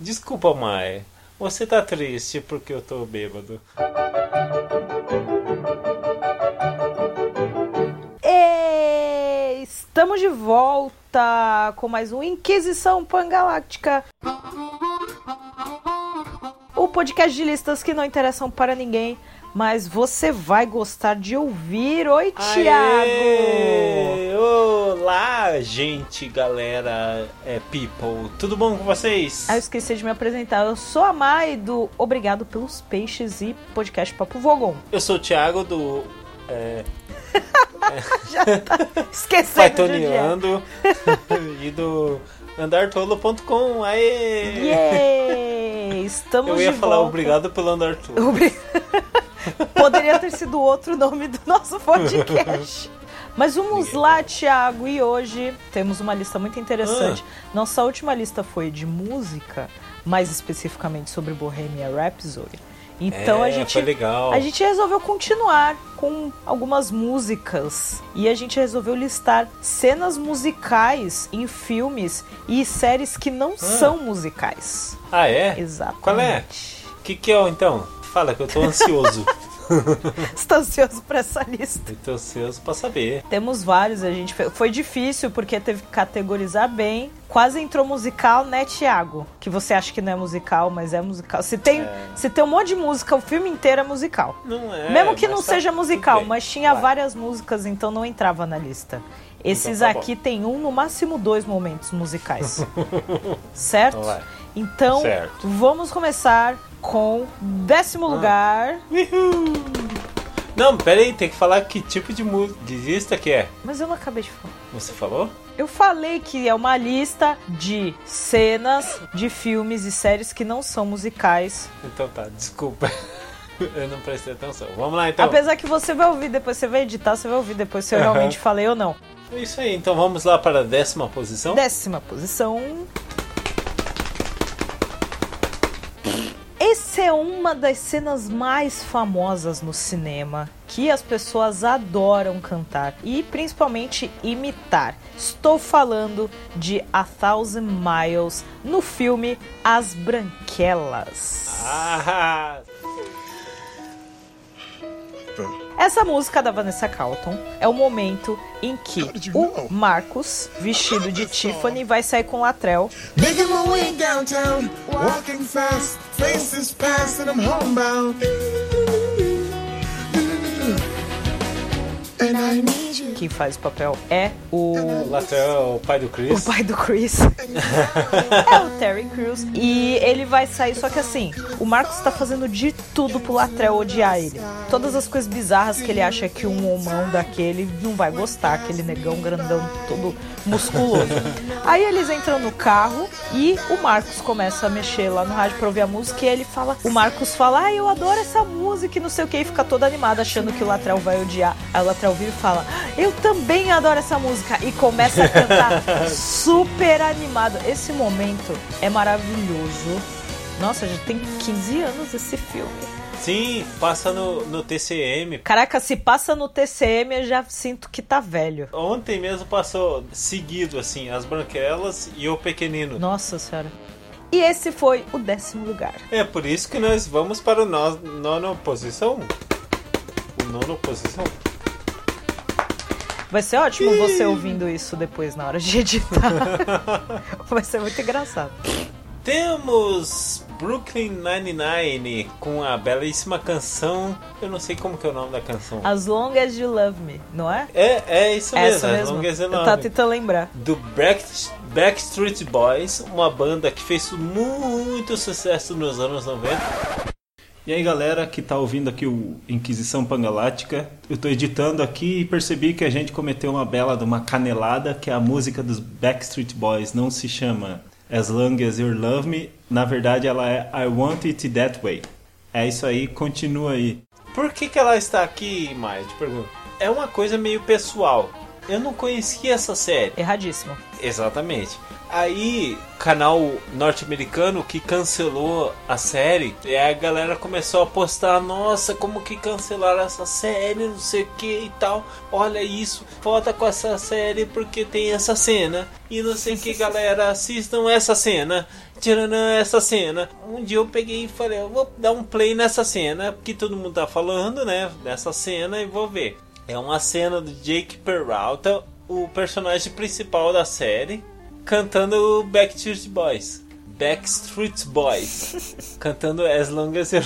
Desculpa, Mai. Você tá triste porque eu tô bêbado. E estamos de volta com mais um Inquisição Pangaláctica. O podcast de listas que não interessam para ninguém, mas você vai gostar de ouvir. Oi, Thiago! Aê! Olá, gente, galera, é people. Tudo bom com vocês? Ah, eu esqueci de me apresentar. Eu sou a Mai do Obrigado pelos Peixes e podcast Papo Vogon. Eu sou o Thiago do é, Já tá esquecendo é. Paitoneando e do andartolo.com. Aê! Yay! Estamos Eu ia falar volta. obrigado pelo Andartolo. Poderia ter sido outro nome do nosso podcast. Mas vamos lá, Thiago, e hoje temos uma lista muito interessante. Nossa última lista foi de música, mais especificamente sobre Bohemia Rhapsody. Então É, a gente a gente resolveu continuar com algumas músicas e a gente resolveu listar cenas musicais em filmes e séries que não são musicais. Ah, é? Exatamente. Qual é? O que, que é, então? Fala que eu tô ansioso. Está ansioso para essa lista? tô ansioso pra saber. Temos vários, a gente foi difícil porque teve que categorizar bem. Quase entrou musical, né, Thiago? Que você acha que não é musical, mas é musical. Se tem, É. se tem um monte de música, o filme inteiro é musical. Não é. Mesmo que não tá seja musical, bem. mas tinha várias músicas, então não entrava na lista. Esses tá bom. aqui tem um, no máximo dois momentos musicais. certo? Então, Certo. vamos começar com décimo Ah. lugar. Uhul. Não, pera aí, tem que falar que tipo de, de lista que é. Mas eu não acabei de falar. Você falou? Eu falei que é uma lista de cenas de filmes e séries que não são musicais. Então tá, desculpa. Eu não prestei atenção. Vamos lá então. Apesar que você vai ouvir depois, você vai editar, você vai ouvir depois se eu realmente falei ou não. É isso aí, então vamos lá para a décima posição. Décima posição. Essa é uma das cenas mais famosas no cinema que as pessoas adoram cantar e principalmente imitar. Estou falando de A Thousand Miles no filme As Branquelas. Ah, Essa música da Vanessa Carlton é o momento em que o Marcos, vestido de Tiffany, vai sair com o Latrell Making my way downtown, walking fast, faces past, and I'm homebound. And I need. Quem faz o papel é o, o Latrell é o pai do o Chris. pai do Chris. é o Terry Crews. E ele vai sair, só que assim, o Marcos tá fazendo de tudo pro Latrell odiar ele. Todas as coisas bizarras que ele acha que um homão daquele não vai gostar, aquele negão grandão todo musculoso. Aí eles entram no carro e o Marcos começa a mexer lá no rádio pra ouvir a música e ele fala, o Marcos fala, ai, eu adoro essa música e não sei o que, e fica todo animado achando que o Latrell vai odiar. Aí o Latrell vira e fala, eu também adoro essa música e começa a cantar super animado. Esse momento é maravilhoso. Nossa, já tem 15 anos esse filme. Sim, passa no, no TCM. Caraca, se passa no TCM eu já sinto que tá velho. Ontem mesmo passou seguido, assim, as branquelas e o pequenino. Nossa senhora. E esse foi o décimo lugar. É por isso que nós vamos para o no, nono posição. O nono posição. Vai ser ótimo você ouvindo isso depois na hora de editar. Vai ser muito engraçado. Temos Brooklyn Nine-Nine com a belíssima canção. Eu não sei como que é o nome da canção. As Long as You Love Me, não é? É, é isso Essa mesmo, mesmo. As Long as You Eu Love tava Me. tentando lembrar. do Back- Backstreet Boys, uma banda que fez muito sucesso nos anos 90. E aí galera que tá ouvindo aqui o Inquisição Pangalática, eu tô editando aqui e percebi que a gente cometeu uma bela de uma canelada, que a música dos Backstreet Boys não se chama As Long As You Love Me, na verdade ela é I Want It That Way. É isso aí, continua aí. Por que, que ela está aqui, Maia? Te pergunto. É uma coisa meio pessoal. Eu não conhecia essa série. Erradíssimo. Exatamente. Aí, canal norte-americano que cancelou a série, e a galera começou a postar: Nossa, como que cancelaram essa série, não sei o que e tal. Olha isso, foda com essa série porque tem essa cena. E não sei o que, galera, assistam essa cena. Tcharam, essa cena. Um dia eu peguei e falei, eu vou dar um play nessa cena, porque todo mundo tá falando, né, dessa cena e vou ver. É uma cena do Jake Peralta, o personagem principal da série, cantando Backstreet Boys. Backstreet Boys. cantando As Long As You...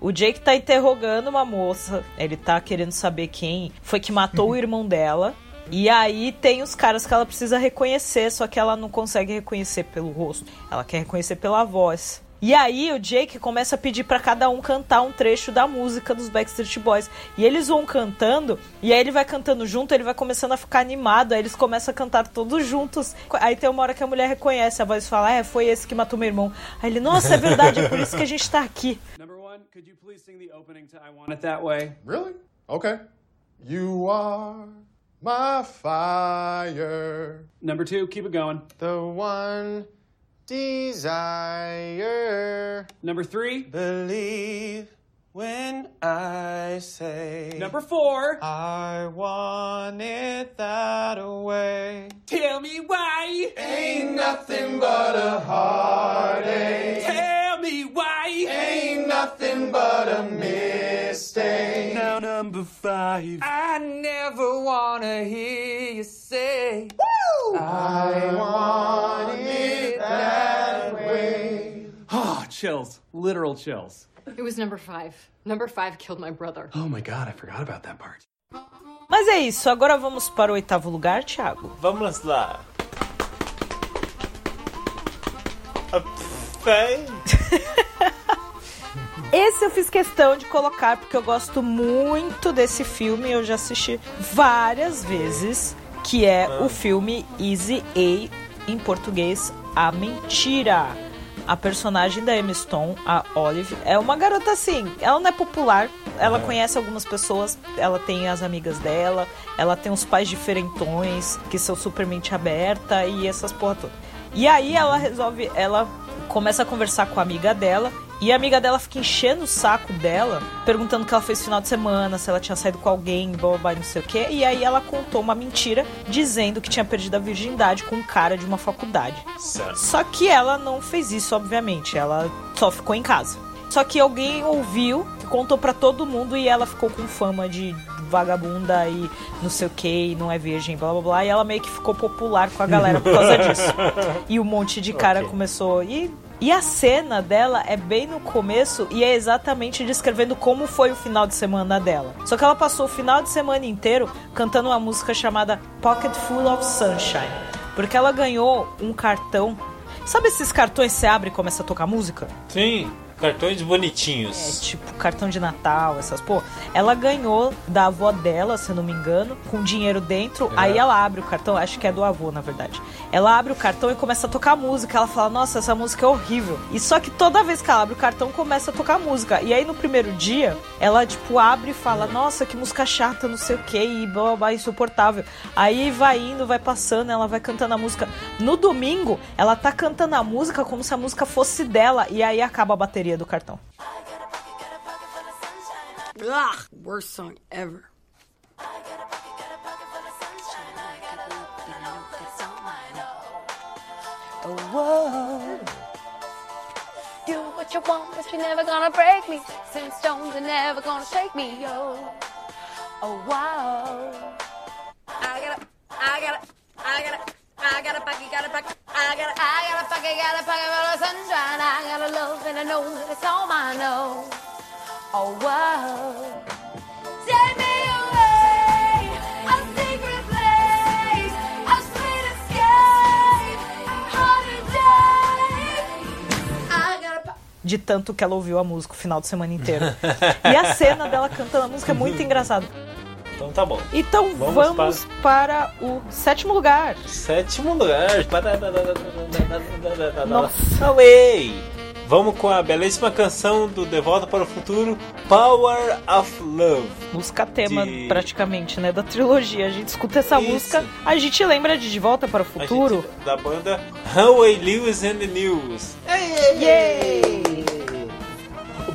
O Jake tá interrogando uma moça, ele tá querendo saber quem foi que matou o irmão dela. E aí tem os caras que ela precisa reconhecer, só que ela não consegue reconhecer pelo rosto. Ela quer reconhecer pela voz. E aí o Jake começa a pedir para cada um cantar um trecho da música dos Backstreet Boys. E eles vão cantando, e aí ele vai cantando junto, ele vai começando a ficar animado, aí eles começam a cantar todos juntos. Aí tem uma hora que a mulher reconhece a voz e fala: "É, foi esse que matou meu irmão". Aí ele: "Nossa, é verdade, é por isso que a gente tá aqui". Number one, could you please sing the opening to I Want It That Way? Really? Okay. You are my fire, Number two, keep it going. the one desire. Number three. Believe when I say Number four. I want it that way. Tell me why. Ain't nothing but a heartache. Tell me why. Ain't nothing but a mistake. Now number five. I never wanna hear you say. I want chills. Literal chills. It was number five. Number five killed my brother. Oh my god, I forgot about that part. Mas é isso, agora vamos para o oitavo lugar, Thiago. Vamos lá. Ah, Esse eu fiz questão de colocar porque eu gosto muito desse filme, eu já assisti várias vezes, que é o filme Easy A, em português, A Mentira. A personagem da Emma Stone, a Olive, é uma garota assim, ela não é popular, ela conhece algumas pessoas, ela tem as amigas dela, ela tem uns pais diferentões, que são super mente aberta e essas porra toda. E aí ela resolve, ela começa a conversar com a amiga dela e a amiga dela fica enchendo o saco dela, perguntando o que ela fez no final de semana, se ela tinha saído com alguém, blá, blá, não sei o quê. E aí ela contou uma mentira dizendo que tinha perdido a virgindade com um cara de uma faculdade. certo. Só que ela não fez isso, obviamente. Ela só ficou em casa. Só que alguém ouviu, contou pra todo mundo e ela ficou com fama de vagabunda e não sei o que, e não é virgem, blá blá blá. E ela meio que ficou popular com a galera por causa disso. E um monte de cara Ok. começou. E, e a cena dela é bem no começo e é exatamente descrevendo como foi o final de semana dela. Só que ela passou o final de semana inteiro cantando uma música chamada Pocket Full of Sunshine. Porque ela ganhou um cartão. Sabe esses cartões que você abre e começa a tocar música? Sim, cartões É bonitinhos. tipo cartão de Natal, essas pô. Ela ganhou da avó dela, se eu não me engano, com dinheiro dentro. Aí ela abre o cartão, acho que é do avô, na verdade. Ela abre o cartão e começa a tocar música. Ela fala: "Nossa, essa música é horrível". E só que toda vez que ela abre o cartão, começa a tocar música. E aí no primeiro dia, ela tipo abre e fala: "Nossa, que música chata, não sei o quê", e blá, blá, blá, insuportável. Aí vai indo, vai passando, ela vai cantando a música. No domingo, ela tá cantando a música como se a música fosse dela e aí acaba a bateria do cartão. Ugh, worst song ever. Do what you want. Oh. I I De tanto que ela ouviu a música o final de semana inteiro. e a cena dela cantando a música é muito engraçada. Então tá bom. Então Vamos vamos, para... o sétimo lugar. Sétimo lugar. Nossa. Away. Vamos com a belíssima canção do De Volta para o Futuro, Power of Love. Música tema, De- praticamente, né? Da trilogia. A gente escuta essa Isso. música, a gente lembra de De Volta para o A Futuro. gente- da banda Hanway Lewis and the News. Yay!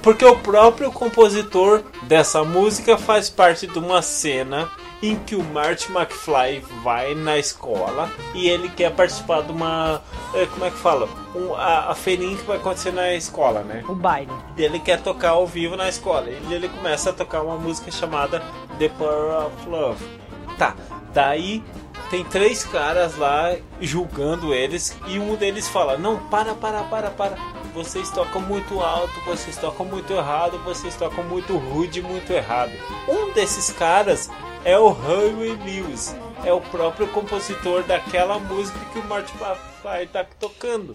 Porque o próprio compositor dessa música faz parte de uma cena em que o Marty McFly vai na escola e ele quer participar de uma. eh, Como é que fala? Um- a, a feirinha que vai acontecer na escola, né? O baile. Ele quer tocar ao vivo na escola. E ele começa a tocar uma música chamada The Power of Love. Tá, daí tem três caras lá julgando eles e um deles fala: Não, para, para, para, para. Vocês tocam muito alto, vocês tocam muito errado, vocês tocam muito rude, muito errado. Um desses caras é o Huey Lewis, é o próprio compositor daquela música que o Marty McFly tá tocando.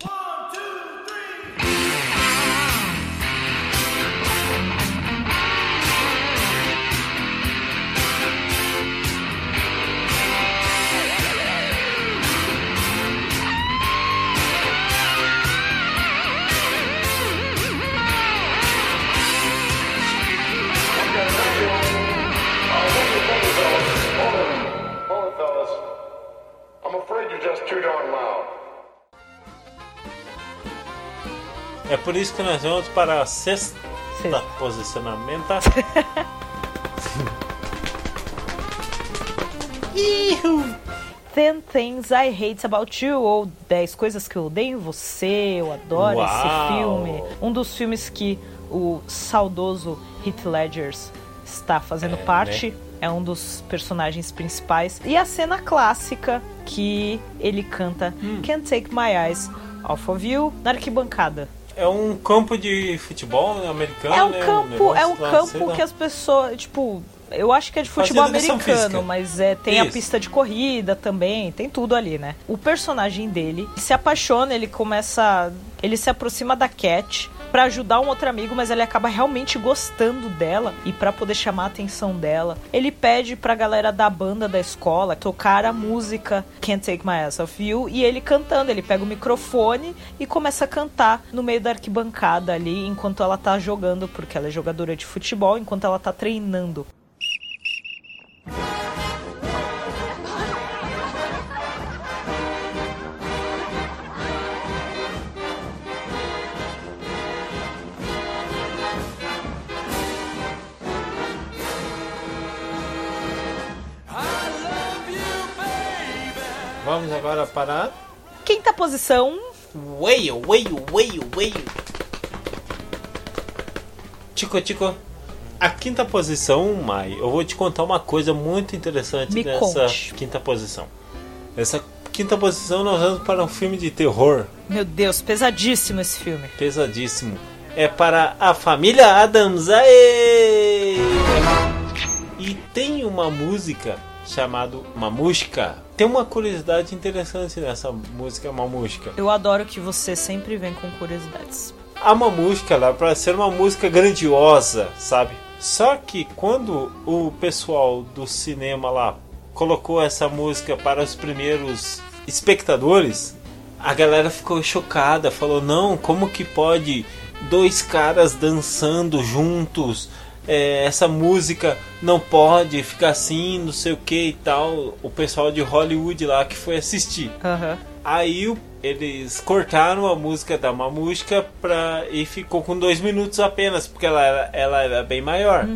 É por isso que nós vamos para a sexta Sexta. posicionamento. Ten Things I Hate About You, ou 10 Coisas que Eu Odeio em Você, eu adoro Uau! esse filme. Um dos filmes que o saudoso Heath Ledger está fazendo É, parte. né? É um dos personagens principais. E a cena clássica que ele canta Hum. Can't Take My Eyes Off of You na arquibancada. É um campo de futebol americano, É um né? campo, negócio é um lá, campo que as pessoas, tipo, eu acho que é de futebol Fazendo americano, mas é, tem a Isso. pista de corrida também, tem tudo ali, né? O personagem dele se apaixona, ele começa, ele se aproxima da Cat pra ajudar um outro amigo, mas ele acaba realmente gostando dela e pra poder chamar a atenção dela, ele pede pra galera da banda da escola tocar a música Can't Take My Ass Off You e ele cantando, ele pega o microfone e começa a cantar no meio da arquibancada ali enquanto ela tá jogando, porque ela é jogadora de futebol, enquanto ela tá treinando. Vamos agora para Quinta posição, Whale, Whale, Whale, Whale. Tico, Tico. A quinta posição, Mai, eu vou te contar uma coisa muito interessante Me nessa conte. quinta posição. Essa quinta posição nós vamos para um filme de terror meu Deus, pesadíssimo esse filme. pesadíssimo. É para a família Adams. Aê! E tem uma música chamada Mamushka. Tem uma curiosidade interessante nessa música Mamushka. Eu adoro que você sempre vem com curiosidades. A Mamushka lá para ser uma música grandiosa, sabe? Só que quando o pessoal do cinema lá colocou essa música para os primeiros espectadores, a galera ficou chocada, falou: "Não, como que pode dois caras dançando juntos? É, essa música não pode ficar assim, não sei o que e tal". O pessoal de Hollywood lá que foi assistir. Aham. Aí eles cortaram a música da Mamushka pra, e ficou com dois minutos apenas, porque ela era, ela era bem maior.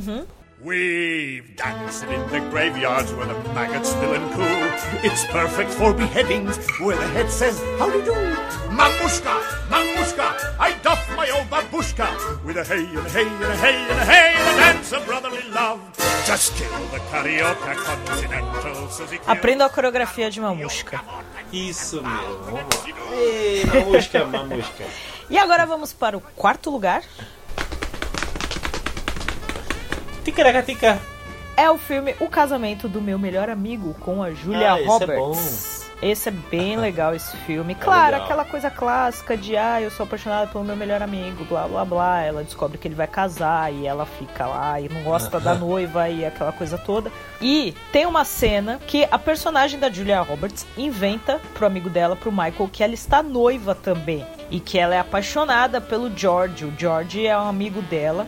We've danced in the graveyards where the maggots spill and coo. It's perfect for beheadings where the head says, Howdy do? Mamushka, Mamushka, I babushka with a hey and a hey and a hey and a hey and a dance of brotherly love. Just kill the carioca continental. Aprenda a coreografia de Mamushka. Isso mesmo, vamos lá. Ei, Mamushka, Mamushka. E agora vamos para o quarto lugar. Ticaracatica. É o filme O Casamento do Meu Melhor Amigo com a Julia Ah, esse é Roberts. Esse é bem legal esse filme. Claro, legal. aquela coisa clássica de ah, eu sou apaixonada pelo meu melhor amigo, blá blá blá. Ela descobre que ele vai casar e ela fica lá e não gosta da noiva e aquela coisa toda. E tem uma cena que a personagem da Julia Roberts inventa pro amigo dela, pro Michael, que ela está noiva também. E que ela é apaixonada pelo George. O George é um amigo dela.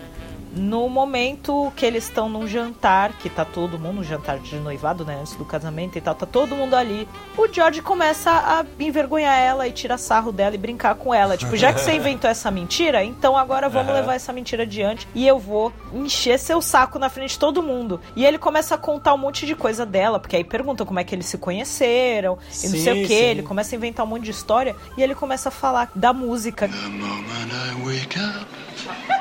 No momento que eles estão num jantar, que tá todo mundo, um jantar de noivado, né? Antes do casamento e tal, tá todo mundo ali. O George começa a envergonhar ela e tirar sarro dela e brincar com ela. Tipo, já que você inventou essa mentira, então agora vamos Aham. levar essa mentira adiante e eu vou encher seu saco na frente de todo mundo. E ele começa a contar um monte de coisa dela, porque aí pergunta como é que eles se conheceram e não sei Sim, o que. sim. Ele começa a inventar um monte de história e ele começa a falar da música. moment I wake up.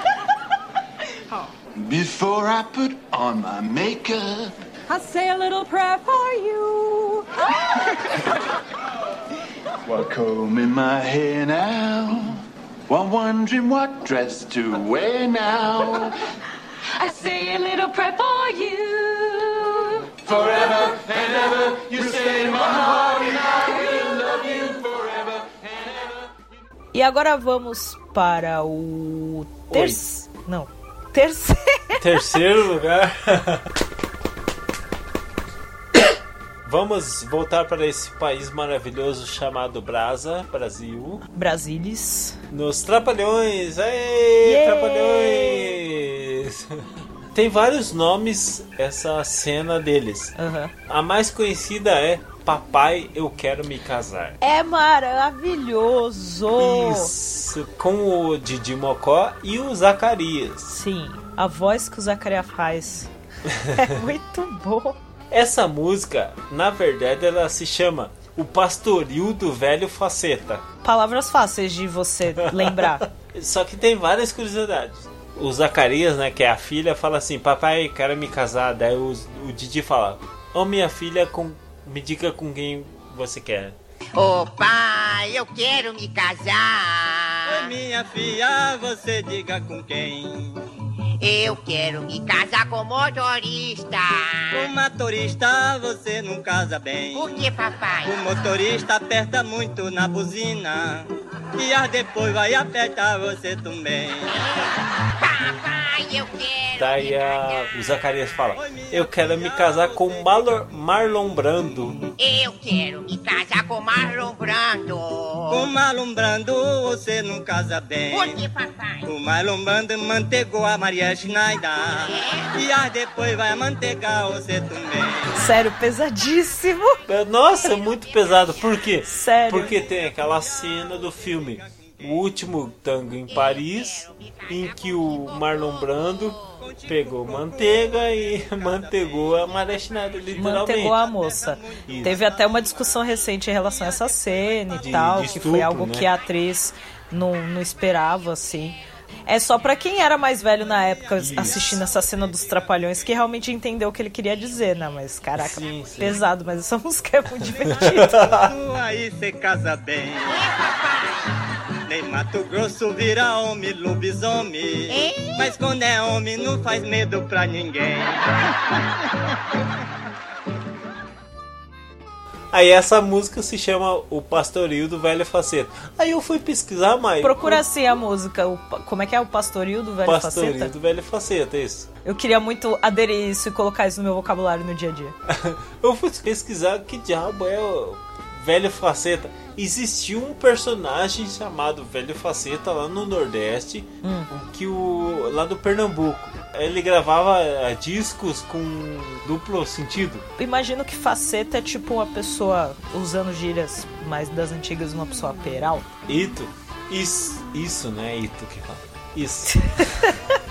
Before I put on my makeup. I say a little prayer for you. While combing my hair now. While wondering what dress to wear now. I say a little prayer for you. Forever and ever, you stay in my heart, and I will love you forever. E agora vamos para o terceiro. Não. Terceiro. Terceiro lugar. Vamos voltar para esse país maravilhoso chamado Brasa, Brasil. Brasilis. Nos Trapalhões! Ei, Yay! Trapalhões! Tem vários nomes essa cena deles. Aham. A mais conhecida é Papai, eu quero me casar. É maravilhoso! Isso, com o Didi Mocó e o Zacarias. Sim, a voz que o Zacarias faz é muito bom. Essa música, na verdade, ela se chama O Pastoril do Velho Faceta. Palavras fáceis de você lembrar. Só que tem várias curiosidades. O Zacarias, né, que é a filha, fala assim: Papai, quero me casar. Daí o, o Didi fala: Ô minha filha, com, me diga com quem você quer. Ô pai, eu quero me casar. Minha filha, você diga com quem? Eu quero me casar com motorista. Com motorista você não casa bem. Por que, papai? O motorista aperta muito na buzina. E as depois vai apertar você também. Papai, eu quero. Daí a, o Zacarias fala: Eu quero me casar com Marlon, Marlon Brando. Eu quero me casar com Marlon Brando. Com Marlon Brando você não casa bem. Por que, papai? O Marlon Brando mantegou a Maria Schneider. E as depois vai mantegar você também. Sério, pesadíssimo. Nossa, muito pesado. Por quê? Sério. Porque tem aquela cena do filme O Último Tango em Paris, em que o Marlon Brando pegou manteiga e mantegou a Maria Schneider, literalmente. Mantegou a moça. Isso. Teve até uma discussão recente em relação a essa cena e De- tal, de que estupro, foi algo né? que a atriz não, não esperava, assim. É só pra quem era mais velho na época assistindo essa cena dos Trapalhões que realmente entendeu o que ele queria dizer, né? Mas caraca, Sim, sim. pesado, mas essa música é muito divertida. Aí cê casa bem. Nem Mato Grosso vira homem, lobisomem. Mas quando é homem não faz medo pra ninguém. Aí essa música se chama O Pastoril do Velho Faceta. Aí eu fui pesquisar mais. Procura assim a música, o como é que é? O pastoril do O velho Pastoril faceta? do Velho Faceta, isso. Eu queria muito aderir isso e colocar isso no meu vocabulário no dia a dia. Eu fui pesquisar que diabo é o Velho Faceta. Existiu um personagem chamado Velho Faceta lá no Nordeste, Hum. que o lá do Pernambuco. Ele gravava eh, discos com duplo sentido. Imagino que faceta é tipo uma pessoa, usando gírias mais das antigas, uma pessoa peral. Ito. Isso, isso, né? Ito que fala. Isso.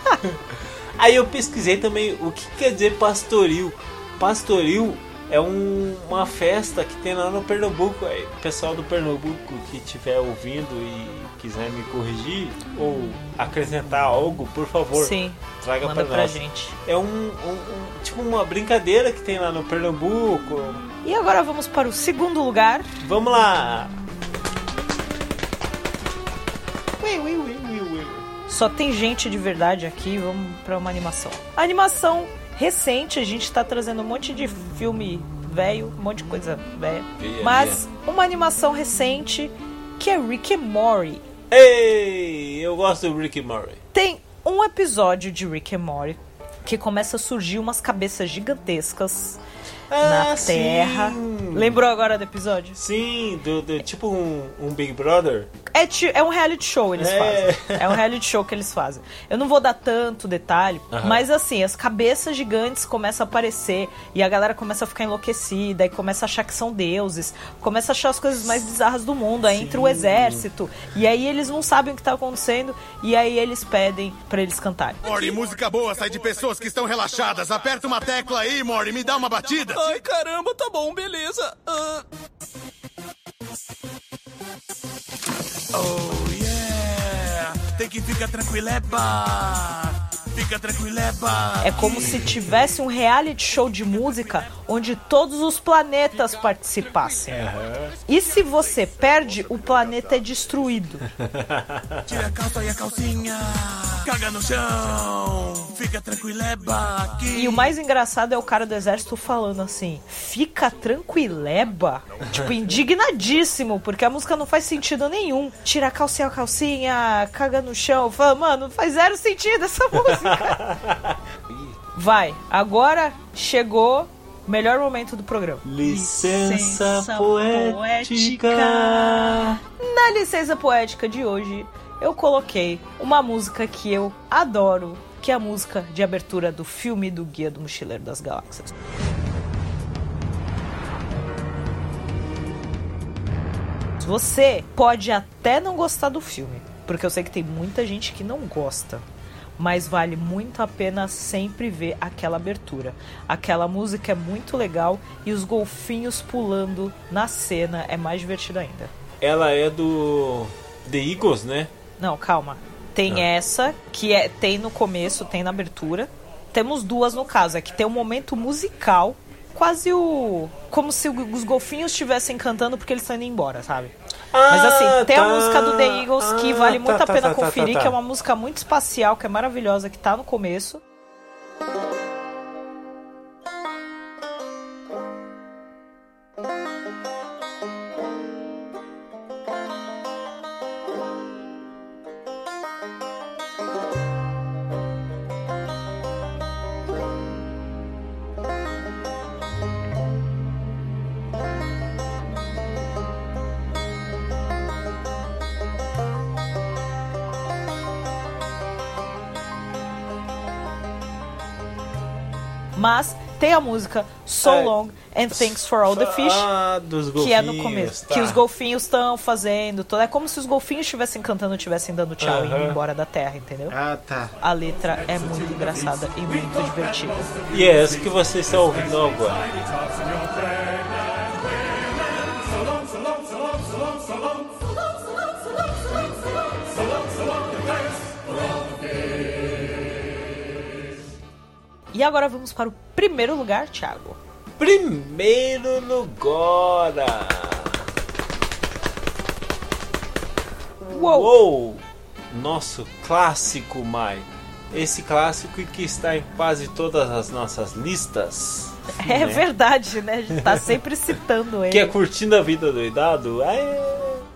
Aí eu pesquisei também o que quer dizer pastoril. Pastoril é um- uma festa que tem lá no Pernambuco. Aí, o pessoal do Pernambuco que estiver ouvindo e quiser me corrigir ou acrescentar algo, por favor, Sim, traga manda pra pra nós. gente. É um, um- um- tipo uma brincadeira que tem lá no Pernambuco. E agora vamos para o segundo lugar. Vamos lá. Só tem gente de verdade aqui, vamos pra uma animação. A animação recente, a gente tá trazendo um monte de filme velho, um monte de coisa velha. Mas uma animação recente que é Rick and Morty. Ei, eu gosto do Rick e Morty. Tem um episódio de Rick and Morty que começa a surgir umas cabeças gigantescas na Ah, sim. Terra. Lembrou agora do episódio? Sim, do, do- tipo um, um Big Brother. É, é um reality show eles É. fazem. É um reality show que eles fazem. Eu não vou dar tanto detalhe, Aham. mas assim, as cabeças gigantes começam a aparecer e a galera começa a ficar enlouquecida e começa a achar que são deuses, começa a achar as coisas mais bizarras do mundo. Aí entra o exército e aí eles não sabem o que tá acontecendo e aí eles pedem pra eles cantarem. Morty, música boa sai de pessoas que estão relaxadas. Aperta uma tecla aí, Morty, me dá uma batida. Ai, caramba, tá bom, beleza. Ah, Oh, yeah. Tem que ficar tranquileba. Fica tranquileba. É como se tivesse um reality show de música onde todos os planetas participassem. E se você perde, o planeta é destruído. Tira a calça e a calcinha. Caga no chão. Fica tranquileba aqui. E o mais engraçado é o cara do exército falando assim: fica tranquileba. Tipo, indignadíssimo, porque a música não faz sentido nenhum. Tira a e a calcinha, caga no chão. Fala, mano, não faz zero sentido essa música. Vai, agora chegou o melhor momento do programa. Licença, poética. Na licença poética de hoje, eu coloquei uma música que eu adoro, que é a música de abertura do filme do Guia do Mochileiro das Galáxias. Você pode até não gostar do filme, porque eu sei que tem muita gente que não gosta. Mas vale muito a pena sempre ver aquela abertura. Aquela música é muito legal e os golfinhos pulando na cena é mais divertido ainda. Ela é do The Eagles, né? Não, calma. Tem Ah. essa que é tem no começo, tem na abertura. Temos duas no caso, é que tem um momento musical, quase o como se os golfinhos estivessem cantando porque eles estão indo embora, sabe? Mas assim, tem a tá. música do The Eagles que Ah, vale tá, muito a tá, pena tá, tá, conferir, tá, tá. que é uma música muito espacial, que é maravilhosa, que tá no começo. Mas tem a música So É. Long and Thanks for All the Fish, Ah, dos que é no começo. tá. Que os golfinhos estão fazendo. Tudo. É como se os golfinhos estivessem cantando, estivessem dando tchau e indo embora da Terra, entendeu? Ah, tá. A letra é muito engraçada e muito divertida. E é essa que você está ouvindo agora. E agora vamos para o primeiro lugar, Thiago. Primeiro lugar. Uou! Uou! Nosso clássico, Mai. Esse clássico que está em quase todas as nossas listas. É né? verdade, né? A gente tá sempre citando ele. Que é Curtindo a Vida Doidado. Aê!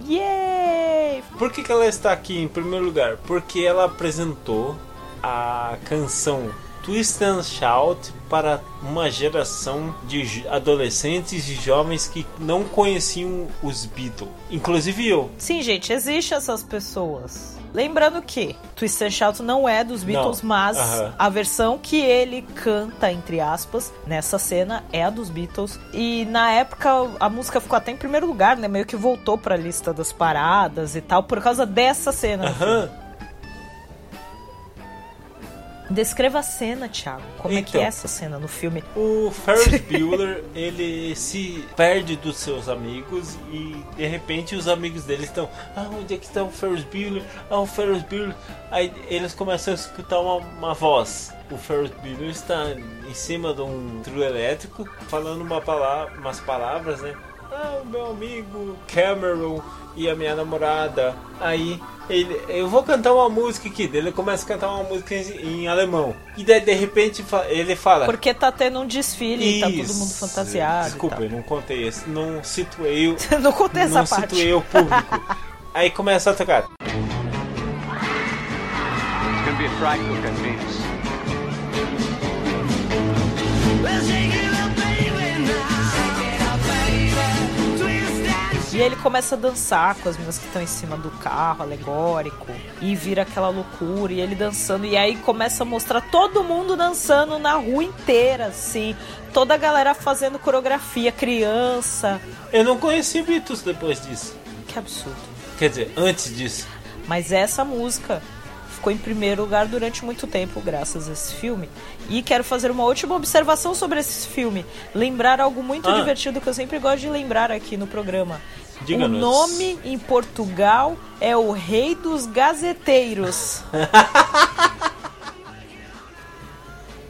Yay! Por que, que ela está aqui em primeiro lugar? Porque ela apresentou a canção Twist and Shout para uma geração de adolescentes e jovens que não conheciam os Beatles. Inclusive eu. Sim, gente, existem essas pessoas. Lembrando que Twist and Shout não é dos Beatles, Não. mas a versão que ele canta, entre aspas, nessa cena é a dos Beatles. E na época a música ficou até em primeiro lugar, né? Meio que voltou pra lista das paradas e tal, por causa dessa cena. Aham. Descreva a cena, Thiago. Como é que Então. é essa cena no filme? O Ferris Bueller, ele se perde dos seus amigos e de repente os amigos dele estão, ah, onde é que está o Ferris Bueller? Ah, o Ferris Bueller. Aí eles começam a escutar uma, uma voz. O Ferris Bueller está em cima de um trio elétrico falando uma palavra, umas palavras, né? Ah, o meu amigo Cameron e a minha namorada. Aí ele, eu vou cantar uma música aqui. Ele começa a cantar uma música em, em alemão. E daí de repente ele fala. Porque tá tendo um desfile, tá todo Isso. mundo fantasiado. Desculpa, eu não contei esse. Não situei o. Não contei essa não parte. situei o público. Aí começa a tocar. It's gonna be a fry cook Venus. It ele começa a dançar com as meninas que estão em cima do carro alegórico e vira aquela loucura e ele dançando e aí começa a mostrar todo mundo dançando na rua inteira, assim, toda a galera fazendo coreografia, criança. Eu não conheci Beatles depois disso. Que absurdo. Quer dizer, antes disso. Mas essa música ficou em primeiro lugar durante muito tempo, graças a esse filme. E quero fazer uma última observação sobre esse filme. Lembrar algo muito Ah. divertido que eu sempre gosto de lembrar aqui no programa. O nome em Portugal é o Rei dos Gazeteiros.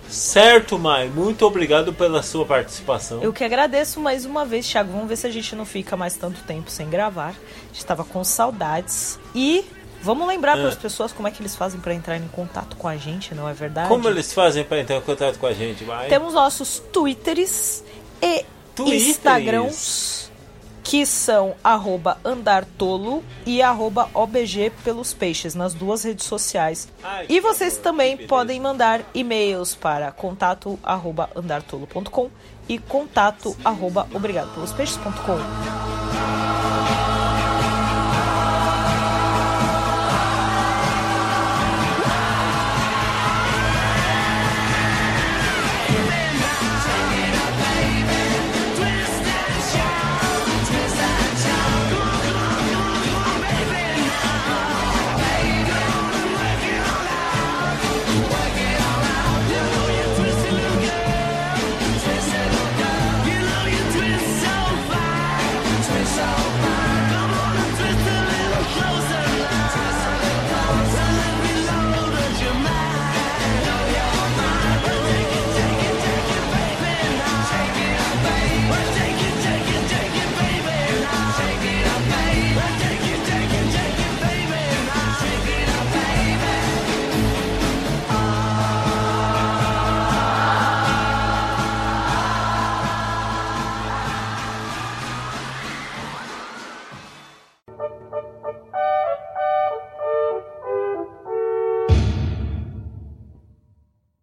Certo, Mai. Muito obrigado pela sua participação. Eu que agradeço mais uma vez, Thiago. Vamos ver se a gente não fica mais tanto tempo sem gravar. A gente tava com saudades. E vamos lembrar Ah. para as pessoas como é que eles fazem para entrar em contato com a gente, não é verdade? Como eles fazem para entrar em contato com a gente, Mai? Temos nossos Twitters e Twitters. Instagrams, que são arroba andartolo e arroba obg pelos peixes, nas duas redes sociais. Ai, e vocês também podem mandar e-mails para contato arroba andartolo.com e contato arroba obrigadopelospeixes.com.